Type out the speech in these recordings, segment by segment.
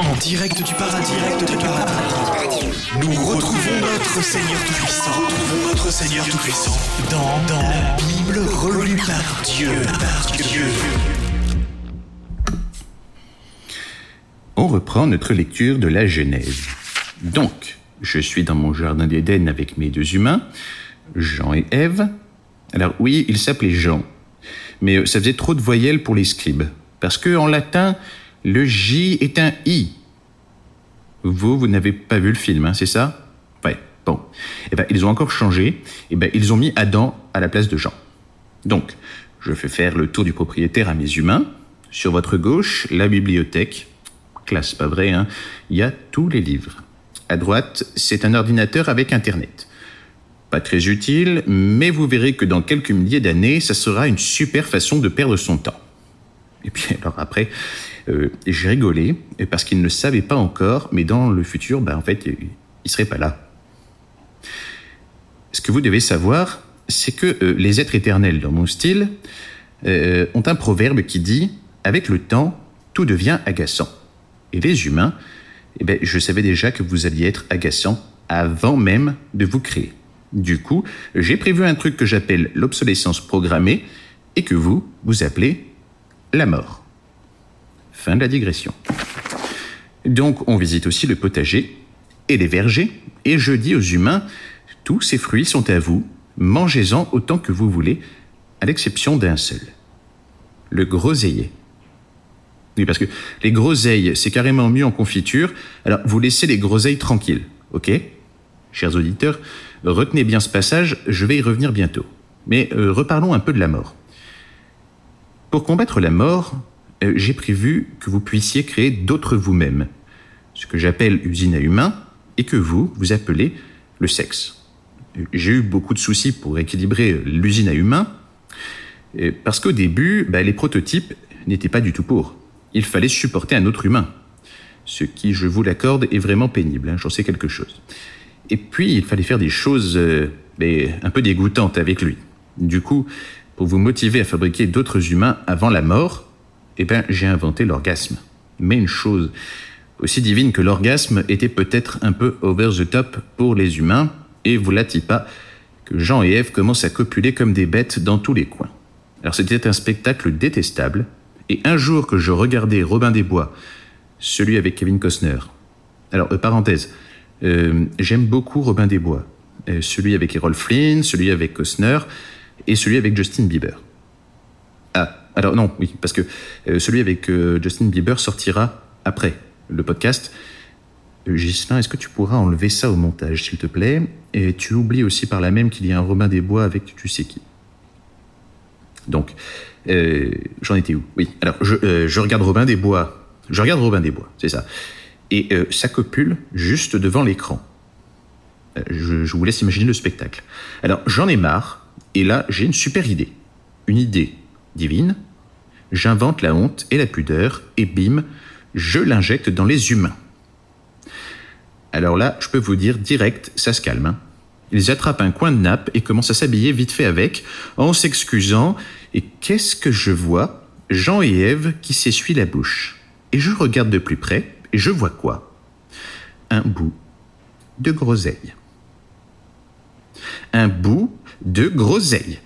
En direct du paradis, direct du paradis. Nous retrouvons notre Seigneur Tout-Puissant. Retrouvons notre Seigneur Tout-Puissant dans, dans la Bible relue par Dieu, par Dieu. On reprend notre lecture de la Genèse. Donc, je suis dans mon jardin d'Éden avec mes deux humains, Jean et Ève. Alors oui, ils s'appelaient Jean, mais ça faisait trop de voyelles pour les scribes, parce que en latin, le J est un I. Vous, vous n'avez pas vu le film, hein, c'est ça? Ouais, bon. Eh ben, ils ont encore changé. Eh ben, ils ont mis Adam à la place de Jean. Donc, je fais faire le tour du propriétaire à mes humains. Sur votre gauche, la bibliothèque. Classe, pas vrai, hein? Il y a tous les livres. À droite, c'est un ordinateur avec Internet. Pas très utile, mais vous verrez que dans quelques milliers d'années, ça sera une super façon de perdre son temps. Et puis alors après, euh, j'ai rigolé parce qu'il ne savait pas encore, mais dans le futur, ben, en fait, il serait pas là. Ce que vous devez savoir, c'est que euh, les êtres éternels, dans mon style, euh, ont un proverbe qui dit Avec le temps, tout devient agaçant. Et les humains, eh ben, je savais déjà que vous alliez être agaçant avant même de vous créer. Du coup, j'ai prévu un truc que j'appelle l'obsolescence programmée et que vous, vous appelez la mort. Fin de la digression. Donc, on visite aussi le potager et les vergers, et je dis aux humains, tous ces fruits sont à vous, mangez-en autant que vous voulez, à l'exception d'un seul. Le groseillier. Oui, parce que les groseilles, c'est carrément mieux en confiture, alors vous laissez les groseilles tranquilles, ok? Chers auditeurs, retenez bien ce passage, je vais y revenir bientôt. Mais euh, reparlons un peu de la mort. Pour combattre la mort, euh, j'ai prévu que vous puissiez créer d'autres vous-même, ce que j'appelle usine à humains, et que vous, vous appelez le sexe. J'ai eu beaucoup de soucis pour équilibrer l'usine à humains, euh, parce qu'au début, bah, les prototypes n'étaient pas du tout pour. Il fallait supporter un autre humain, ce qui, je vous l'accorde, est vraiment pénible, hein, j'en sais quelque chose. Et puis, il fallait faire des choses euh, un peu dégoûtantes avec lui. Du coup, vous motiver à fabriquer d'autres humains avant la mort, eh ben, j'ai inventé l'orgasme. Mais une chose aussi divine que l'orgasme était peut-être un peu over the top pour les humains, et vous lâtiez pas que Jean et Ève commencent à copuler comme des bêtes dans tous les coins. Alors c'était un spectacle détestable, et un jour que je regardais Robin des Bois, celui avec Kevin Costner. Alors, euh, parenthèse, euh, j'aime beaucoup Robin des Bois, euh, celui avec Errol Flynn, celui avec Costner, et celui avec Justin Bieber. Ah, alors non, oui, parce que euh, celui avec euh, Justin Bieber sortira après le podcast. Euh, Ghislain, est-ce que tu pourras enlever ça au montage, s'il te plaît? Et tu oublies aussi par là même qu'il y a un Robin des Bois avec tu sais qui. Donc, j'en étais où? Oui, alors je, je, regarde Robin des Bois. Je regarde Robin des Bois, c'est ça. Et euh, ça copule juste devant l'écran. Je, je vous laisse imaginer le spectacle. Alors, j'en ai marre, et là, j'ai une super idée. Une idée divine. J'invente la honte et la pudeur, et bim, je l'injecte dans les humains. Alors là, je peux vous dire direct, ça se calme. Hein. Ils attrapent un coin de nappe et commencent à s'habiller vite fait avec, en s'excusant. Et qu'est-ce que je vois? Jean et Ève qui s'essuient la bouche. Et je regarde de plus près, et je vois quoi? Un bout de groseille. Un bout de groseille.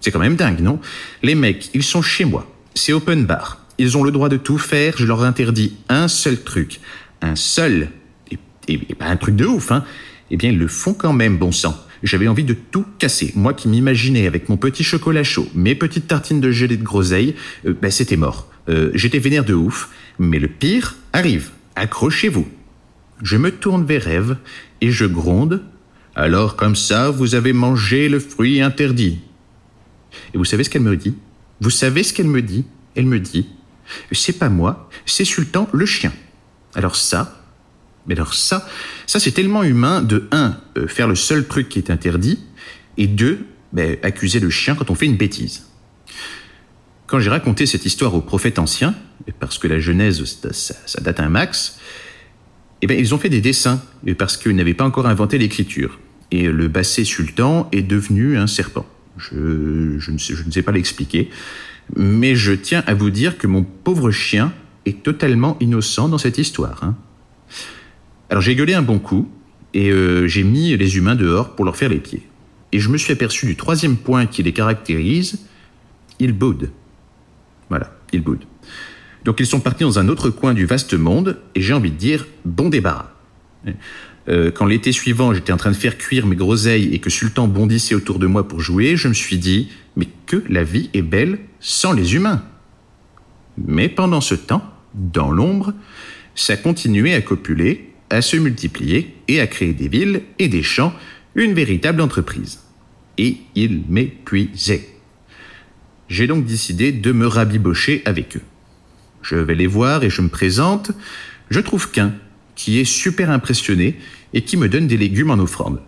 C'est quand même dingue, non? Les mecs, ils sont chez moi. C'est open bar. Ils ont le droit de tout faire. Je leur interdis un seul truc. Un seul. Et, pas un truc de ouf, hein. Eh bien, ils le font quand même, bon sang. J'avais envie de tout casser. Moi qui m'imaginais avec mon petit chocolat chaud, mes petites tartines de gelée de groseille, euh, ben c'était mort. Euh, J'étais vénère de ouf. Mais le pire arrive. Accrochez-vous. Je me tourne vers Ève et je gronde. Alors comme ça, vous avez mangé le fruit interdit. Et vous savez ce qu'elle me dit? Vous savez ce qu'elle me dit? Elle me dit C'est pas moi, c'est Sultan le chien. Alors ça, mais alors ça, ça c'est tellement humain de un euh, faire le seul truc qui est interdit et deux ben, accuser le chien quand on fait une bêtise. Quand j'ai raconté cette histoire aux prophètes anciens, parce que la Genèse ça, date un max, eh ben, ils ont fait des dessins parce qu'ils n'avaient pas encore inventé l'écriture. Et le basset sultan est devenu un serpent. Je, je, ne, sais, je ne sais pas l'expliquer, mais je tiens à vous dire que mon pauvre chien est totalement innocent dans cette histoire. hein. Alors j'ai gueulé un bon coup, et euh, j'ai mis les humains dehors pour leur faire les pieds. Et je me suis aperçu du troisième point qui les caractérise, ils boudent. Voilà, ils boudent. Donc ils sont partis dans un autre coin du vaste monde, et j'ai envie de dire bon débarras. Euh, quand l'été suivant, j'étais en train de faire cuire mes groseilles et que Sultan bondissait autour de moi pour jouer, je me suis dit, mais que la vie est belle sans les humains. Mais pendant ce temps, dans l'ombre, ça continuait à copuler, à se multiplier et à créer des villes et des champs, une véritable entreprise. Et il m'épuisait. J'ai donc décidé de me rabibocher avec eux. Je vais les voir et je me présente. Je trouve qu'un qui est super impressionné et qui me donne des légumes en offrande.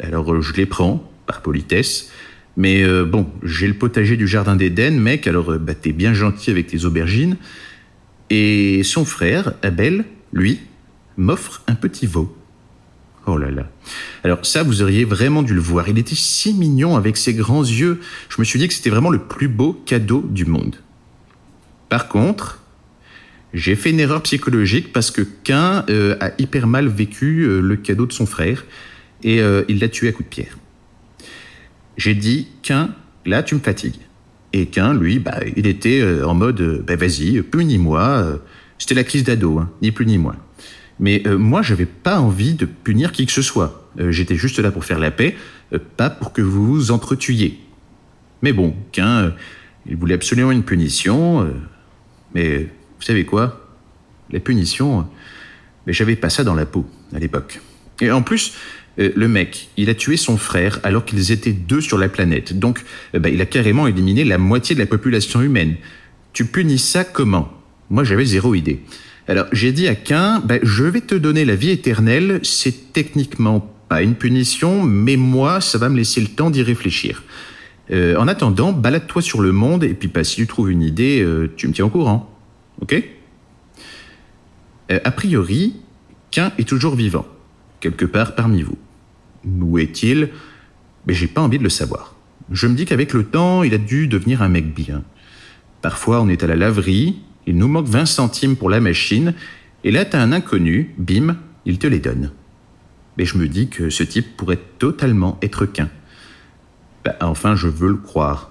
Alors euh, je les prends, par politesse. Mais euh, bon, j'ai le potager du jardin d'Éden, mec, alors euh, bah, t'es bien gentil avec tes aubergines. Et son frère, Abel, lui, m'offre un petit veau. Oh là là. Alors ça, vous auriez vraiment dû le voir. Il était si mignon avec ses grands yeux. Je me suis dit que c'était vraiment le plus beau cadeau du monde. Par contre, j'ai fait une erreur psychologique parce que Cain euh, a hyper mal vécu euh, le cadeau de son frère et euh, il l'a tué à coups de pierre. J'ai dit Cain, là tu me fatigues. Et Cain, lui, bah, il était euh, en mode bah, vas-y, punis-moi. C'était la crise d'ado, hein, ni plus ni moins. Mais moi, j'avais pas envie de punir qui que ce soit. J'étais juste là pour faire la paix, pas pour que vous vous entretuiez. Mais bon, Cain, il voulait absolument une punition. mais vous savez quoi? La punition, euh, mais j'avais pas ça dans la peau à l'époque. Et en plus, euh, le mec, il a tué son frère alors qu'ils étaient deux sur la planète. Donc, euh, bah, il a carrément éliminé la moitié de la population humaine. Tu punis ça comment? Moi, j'avais zéro idée. Alors, j'ai dit à Cain, bah, je vais te donner la vie éternelle. C'est techniquement pas une punition, mais moi, ça va me laisser le temps d'y réfléchir. Euh, en attendant, balade-toi sur le monde et puis bah, si tu trouves une idée, tu me tiens au courant. Ok Euh, A priori, Cain est toujours vivant, quelque part parmi vous. Où est-il? Mais j'ai pas envie de le savoir. Je me dis qu'avec le temps, il a dû devenir un mec bien. Parfois, on est à la laverie, il nous manque 20 centimes pour la machine, et là, t'as un inconnu, bim, il te les donne. Mais je me dis que ce type pourrait totalement être Cain. Bah, enfin, je veux le croire.